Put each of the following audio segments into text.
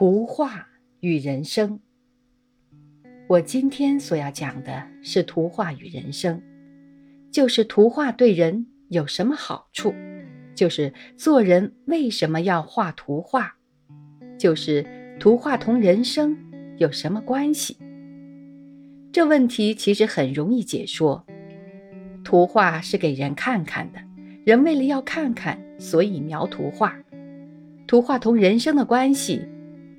图画与人生。我今天所要讲的是图画与人生，就是图画对人有什么好处，就是做人为什么要画图画，就是图画同人生有什么关系。这问题其实很容易解说。图画是给人看看的，人为了要看看，所以描图画。图画同人生的关系。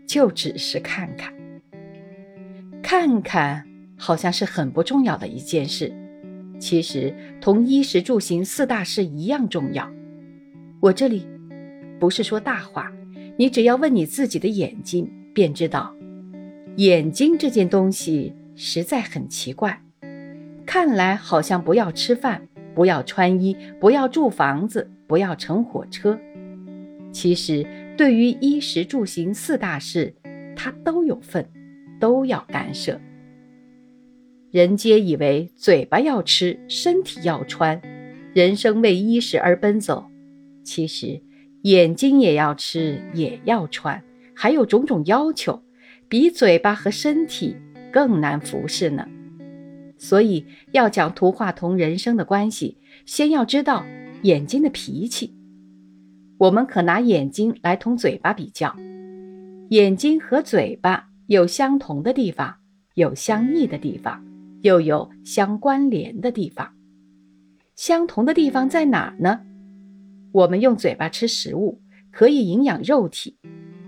就只是看看，看看好像是很不重要的一件事，其实同衣食住行四大事一样重要。我这里不是说大话，你只要问你自己的眼睛，便知道，眼睛这件东西实在很奇怪。看来好像不要吃饭，不要穿衣，不要住房子，不要乘火车。其实，对于衣食住行四大事，他都有份，都要干涉。人皆以为嘴巴要吃，身体要穿，人生为衣食而奔走。其实，眼睛也要吃，也要穿，还有种种要求，比嘴巴和身体更难服侍呢。所以，要讲图画同人生的关系，先要知道眼睛的脾气。我们可拿眼睛来同嘴巴比较，眼睛和嘴巴有相同的地方，有相异的地方，又有相关联的地方。相同的地方在哪呢？我们用嘴巴吃食物，可以营养肉体；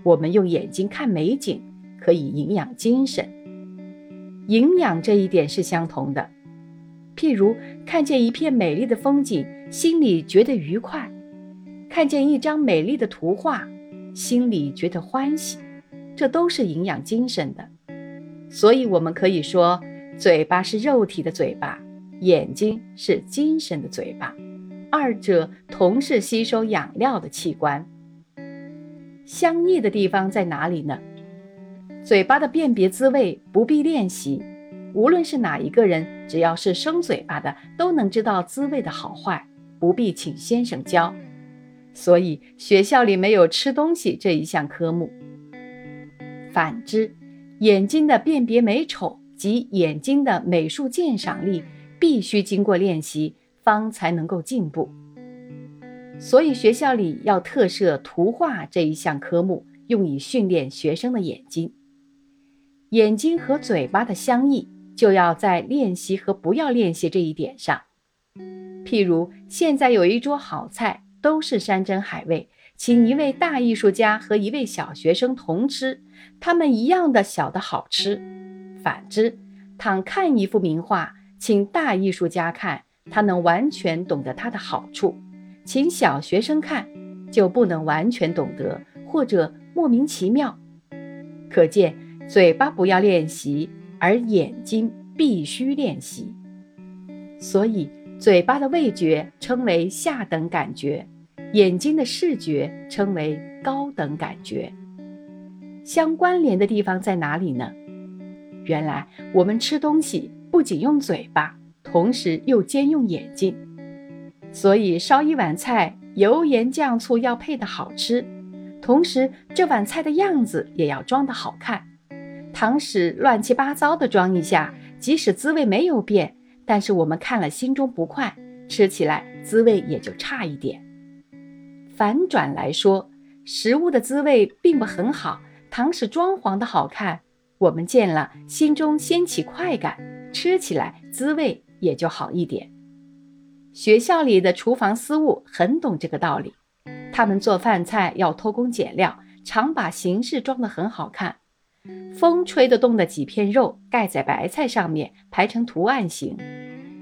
我们用眼睛看美景，可以营养精神。营养这一点是相同的。譬如看见一片美丽的风景，心里觉得愉快。看见一张美丽的图画，心里觉得欢喜，这都是营养精神的。所以，我们可以说，嘴巴是肉体的嘴巴，眼睛是精神的嘴巴，二者同是吸收养料的器官。相异的地方在哪里呢？嘴巴的辨别滋味不必练习，无论是哪一个人，只要是生嘴巴的，都能知道滋味的好坏，不必请先生教。所以学校里没有吃东西这一项科目。反之，眼睛的辨别美丑及眼睛的美术鉴赏力，必须经过练习，方才能够进步。所以学校里要特设图画这一项科目，用以训练学生的眼睛。眼睛和嘴巴的相异，就要在练习和不要练习这一点上。譬如现在有一桌好菜。都是山珍海味，请一位大艺术家和一位小学生同吃，他们一样的小的好吃。反之，倘看一幅名画，请大艺术家看，他能完全懂得它的好处；请小学生看，就不能完全懂得，或者莫名其妙。可见，嘴巴不要练习，而眼睛必须练习。所以，嘴巴的味觉称为下等感觉。眼睛的视觉称为高等感觉，相关联的地方在哪里呢？原来我们吃东西不仅用嘴巴，同时又兼用眼睛。所以烧一碗菜，油盐酱醋要配的好吃，同时这碗菜的样子也要装的好看。倘使乱七八糟的装一下，即使滋味没有变，但是我们看了心中不快，吃起来滋味也就差一点。反转来说，食物的滋味并不很好，倘使装潢的好看，我们见了心中掀起快感，吃起来滋味也就好一点。学校里的厨房司务很懂这个道理，他们做饭菜要偷工减料，常把形式装得很好看。风吹得动的几片肉盖在白菜上面，排成图案形；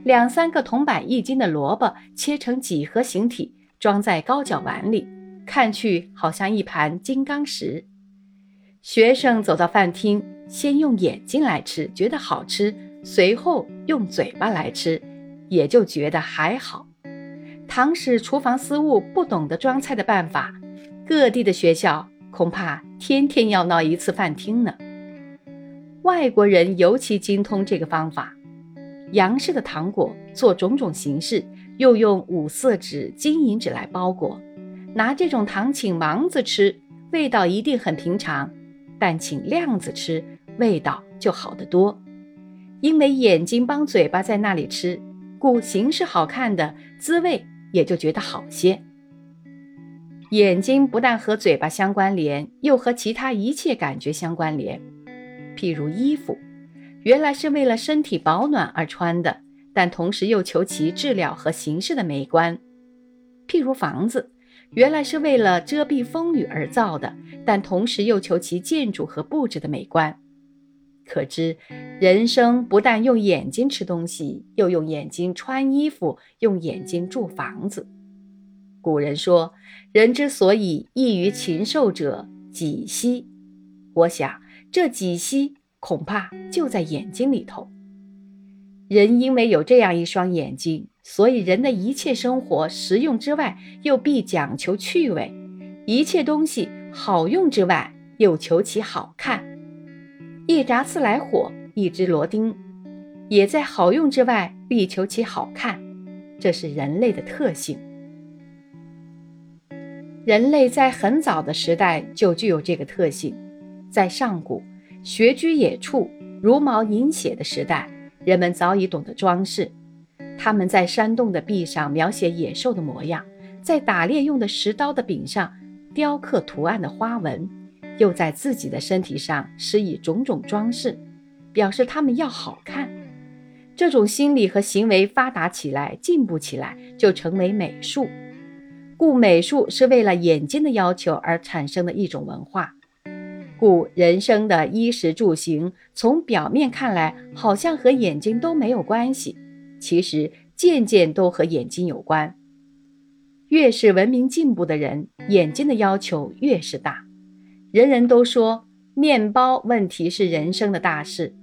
两三个铜板一斤的萝卜切成几何形体。装在高脚碗里，看去好像一盘金刚石。学生走到饭厅，先用眼睛来吃，觉得好吃；随后用嘴巴来吃，也就觉得还好。倘使厨房司务不懂得装菜的办法，各地的学校恐怕天天要闹一次饭厅呢。外国人尤其精通这个方法，洋式的糖果做种种形式。又用五色纸、金银纸来包裹，拿这种糖请盲子吃，味道一定很平常。但请亮子吃，味道就好得多。因为眼睛帮嘴巴在那里吃，故形是好看的滋味也就觉得好些。眼睛不但和嘴巴相关联，又和其他一切感觉相关联。譬如衣服，原来是为了身体保暖而穿的，但同时又求其质料和形式的美观；譬如房子，原来是为了遮蔽风雨而造的，但同时又求其建筑和布置的美观。可知，人生不但用眼睛吃东西，又用眼睛穿衣服，用眼睛住房子。古人说：“人之所以异于禽兽者，几息。”我想，这几息恐怕就在眼睛里头。人因为有这样一双眼睛，所以人的一切生活实用之外，又必讲求趣味；一切东西好用之外，又求其好看。一炸自来火，一只螺钉，也在好用之外，必求其好看。这是人类的特性。人类在很早的时代就具有这个特性，在上古穴居野处、茹毛饮血的时代，人们早已懂得装饰。他们在山洞的壁上描写野兽的模样，在打猎用的石刀的柄上雕刻图案的花纹，又在自己的身体上施以种种装饰，表示他们要好看。这种心理和行为发达起来、进步起来，就成为美术。故美术是为了眼睛的要求而产生的一种文化，故人生的衣食住行，从表面看来好像和眼睛都没有关系，其实件件都和眼睛有关。越是文明进步的人，眼睛的要求越是大。人人都说面包问题是人生的大事，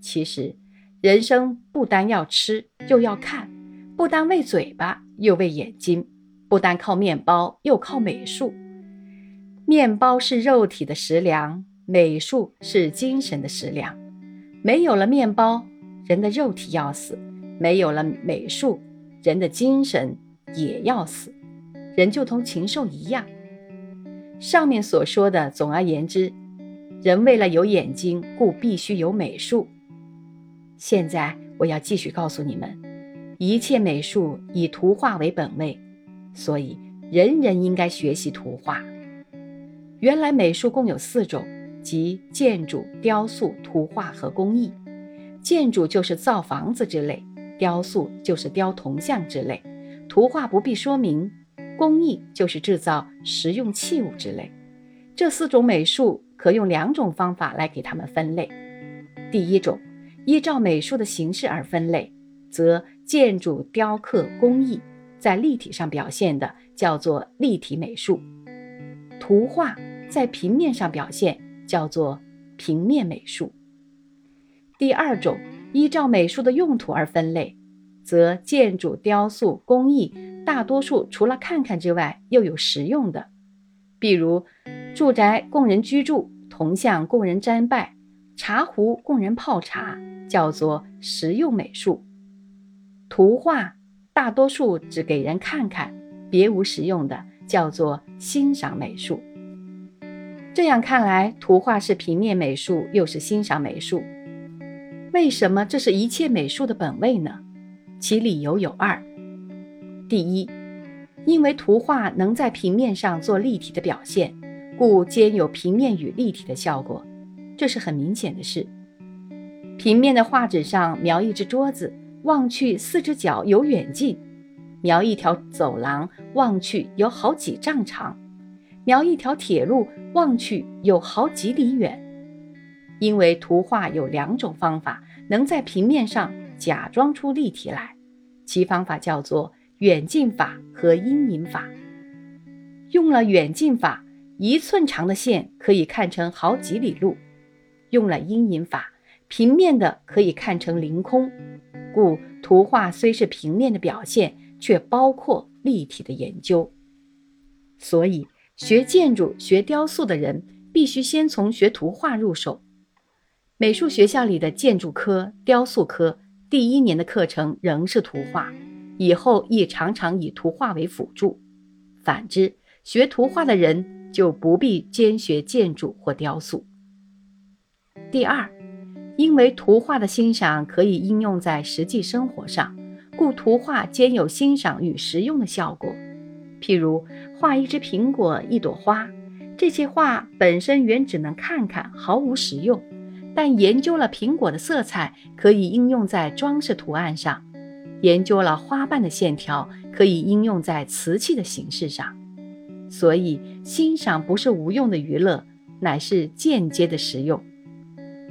其实人生不单要吃，又要看；不单为嘴巴，又为眼睛。不单靠面包，又靠美术。面包是肉体的食粮，美术是精神的食粮。没有了面包，人的肉体要死；没有了美术，人的精神也要死。人就同禽兽一样。上面所说的，总而言之，人为了有眼睛，故必须有美术。现在我要继续告诉你们，一切美术以图画为本位。所以，人人应该学习图画。原来美术共有四种，即建筑、雕塑、图画和工艺。建筑就是造房子之类，雕塑就是雕铜像之类，图画不必说明。工艺就是制造实用器物之类。这四种美术可用两种方法来给它们分类。第一种，依照美术的形式而分类，则建筑、雕刻、工艺。在立体上表现的叫做立体美术，图画在平面上表现叫做平面美术。第二种，依照美术的用途而分类，则建筑、雕塑、工艺大多数除了看看之外，又有实用的，比如住宅供人居住，铜像供人瞻拜，茶壶供人泡茶，叫做实用美术。图画。大多数只给人看看，别无实用的，叫做欣赏美术。这样看来，图画是平面美术，又是欣赏美术。为什么这是一切美术的本位呢？其理由有二：第一，因为图画能在平面上做立体的表现，故兼有平面与立体的效果，这是很明显的事。平面的画纸上描一只桌子。望去，四只脚有远近；描一条走廊，望去有好几丈长；描一条铁路，望去有好几里远。因为图画有两种方法，能在平面上假装出立体来，其方法叫做远近法和阴影法。用了远近法，一寸长的线可以看成好几里路；用了阴影法，平面的可以看成凌空。故图画虽是平面的表现，却包括立体的研究。所以，学建筑、学雕塑的人必须先从学图画入手。美术学校里的建筑科、雕塑科第一年的课程仍是图画，以后亦常常以图画为辅助。反之，学图画的人就不必兼学建筑或雕塑。第二，因为图画的欣赏可以应用在实际生活上，故图画兼有欣赏与实用的效果。譬如画一只苹果、一朵花，这些画本身原只能看看，毫无实用。但研究了苹果的色彩，可以应用在装饰图案上；研究了花瓣的线条，可以应用在瓷器的形式上。所以，欣赏不是无用的娱乐，乃是间接的实用。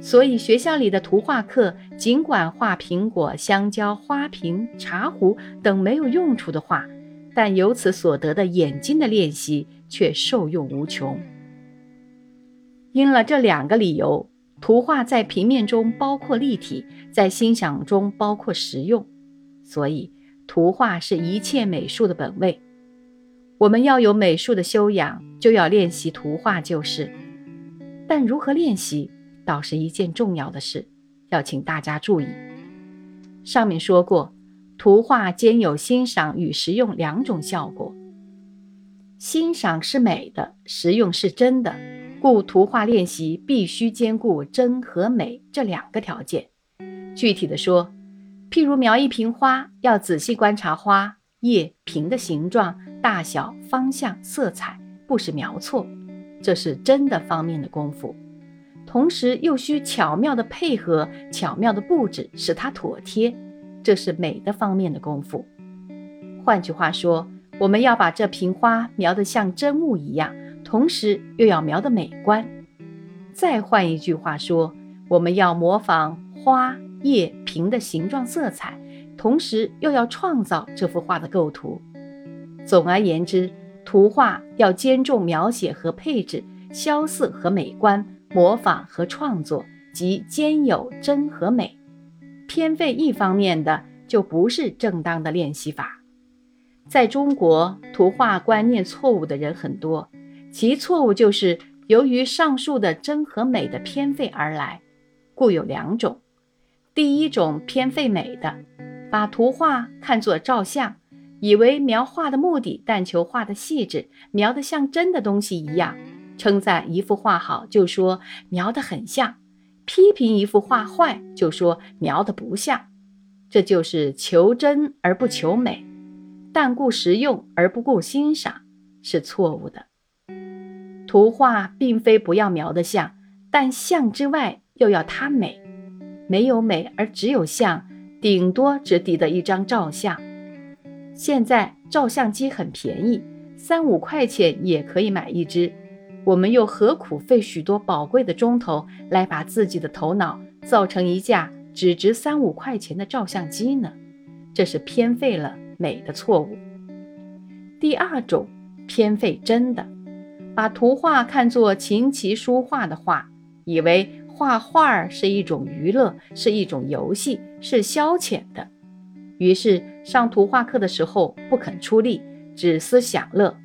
所以，学校里的图画课，尽管画苹果、香蕉、花瓶、茶壶等没有用处的画，但由此所得的眼睛的练习却受用无穷。因了这两个理由。图画在平面中包括立体，在欣赏中包括实用，所以图画是一切美术的本位。我们要有美术的修养，就要练习图画就是。但如何练习，倒是一件重要的事，要请大家注意。上面说过，图画兼有欣赏与实用两种效果，欣赏是美的，实用是真的。故图画练习必须兼顾真和美这两个条件。具体的说，譬如描一瓶花，要仔细观察花叶、瓶的形状、大小、方向、色彩，不使描错，这是真的方面的功夫。同时又需巧妙的配合、巧妙的布置，使它妥帖，这是美的方面的功夫。换句话说，我们要把这瓶花描得像真物一样。同时又要描得美观。再换一句话说，我们要模仿花叶瓶的形状、色彩，同时又要创造这幅画的构图。总而言之，图画要兼重描写和配置、萧瑟和美观、模仿和创作，即兼有真和美。偏废一方面的，就不是正当的练习法。在中国，图画观念错误的人很多。其错误就是由于上述的真和美的偏废而来，故有两种。第一种偏废美的，把图画看作照相，以为描画的目的但求画的细致，描得像真的东西一样。称赞一幅画好，就说描得很像；批评一幅画坏，就说描得不像。这就是求真而不求美，但顾实用而不顾欣赏，是错误的。图画并非不要描得像，但像之外又要它美。没有美而只有像，顶多只抵得一张照相。现在照相机很便宜，三五块钱也可以买一只。我们又何苦费许多宝贵的钟头来把自己的头脑造成一架只值三五块钱的照相机呢？这是偏废了美的错误。第二种偏废真的。把图画看作琴棋书画的画，以为画画是一种娱乐，是一种游戏，是消遣的。于是上图画课的时候不肯出力，只思享乐。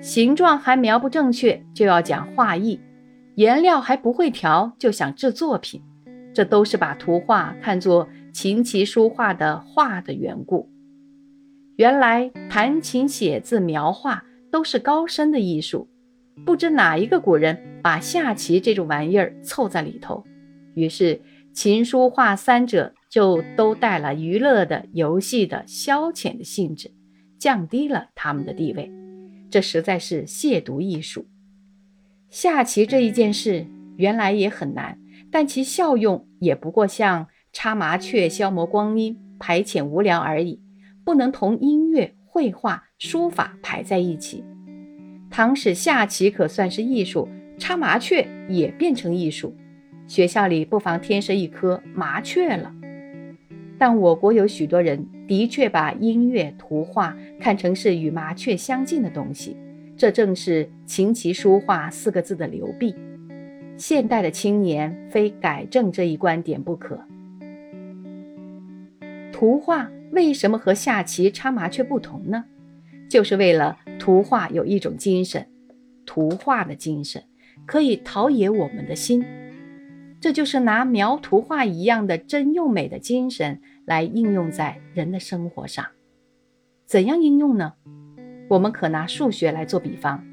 形状还描不正确，就要讲画艺；颜料还不会调，就想制作品。这都是把图画看作琴棋书画的画的缘故。原来弹琴、写字、描画都是高深的艺术。不知哪一个古人把下棋这种玩意儿凑在里头，于是琴书画三者就都带了娱乐的、游戏的、消遣的性质，降低了他们的地位。这实在是亵渎艺术。下棋这一件事原来也很难，但其效用也不过像插麻雀消磨光阴、排遣无聊而已，不能同音乐、绘画、书法排在一起。倘使下棋可算是艺术，插麻雀也变成艺术，学校里不妨添设一颗麻雀了。但我国有许多人的确把音乐、图画看成是与麻雀相近的东西，这正是琴棋书画四个字的流弊。现代的青年非改正这一观点不可。图画为什么和下棋、插麻雀不同呢？就是为了图画有一种精神，图画的精神可以陶冶我们的心，这就是拿描图画一样的真又美的精神来应用在人的生活上。怎样应用呢？我们可拿数学来做比方，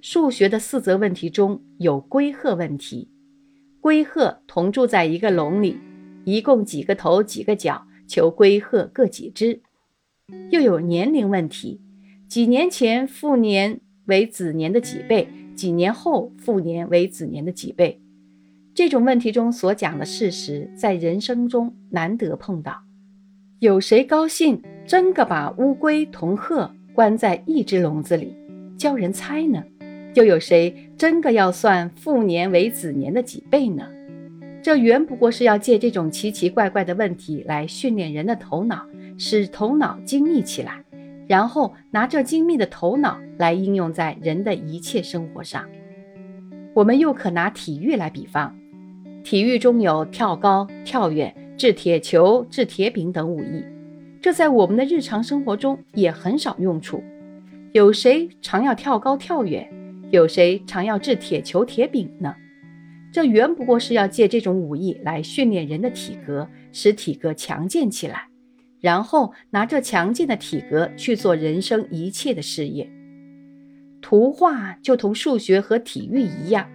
数学的四则问题中有龟鹤问题，龟鹤同住在一个笼里，一共几个头几个脚，求龟鹤各几只。又有年龄问题，几年前父年为子年的几倍，几年后父年为子年的几倍。这种问题中所讲的事实，在人生中难得碰到。有谁高兴真个把乌龟同鹤关在一只笼子里，教人猜呢？又有谁真个要算复年为子年的几倍呢？这原不过是要借这种奇奇怪怪的问题来训练人的头脑，使头脑精密起来，然后拿这精密的头脑来应用在人的一切生活上。我们又可拿体育来比方，体育中有跳高、跳远、掷铁球、掷铁饼等武艺，这在我们的日常生活中也很少用处。有谁常要跳高、跳远？有谁常要掷铁球、铁饼呢？这原不过是要借这种武艺来训练人的体格，使体格强健起来，然后拿这强健的体格去做人生一切的事业。图画就同数学和体育一样，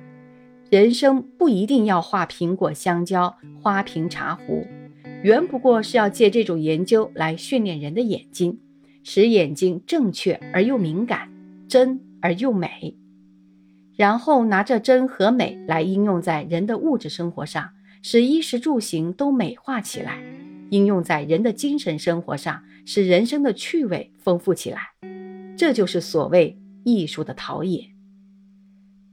人生不一定要画苹果、香蕉、花瓶、茶壶，原不过是要借这种研究来训练人的眼睛，使眼睛正确而又敏感，真而又美。然后拿着真和美来应用在人的物质生活上，使衣食住行都美化起来；应用在人的精神生活上，使人生的趣味丰富起来。这就是所谓艺术的陶冶。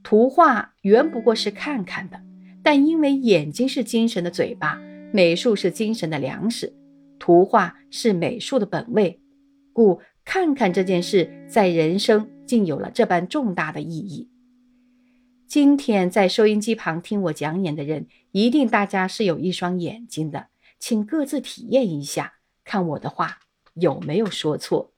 图画原不过是看看的，但因为眼睛是精神的嘴巴，美术是精神的粮食，图画是美术的本味，故看看这件事在人生竟有了这般重大的意义。今天在收音机旁听我讲演的人，一定大家是有一双眼睛的，请各自体验一下，看我的话有没有说错。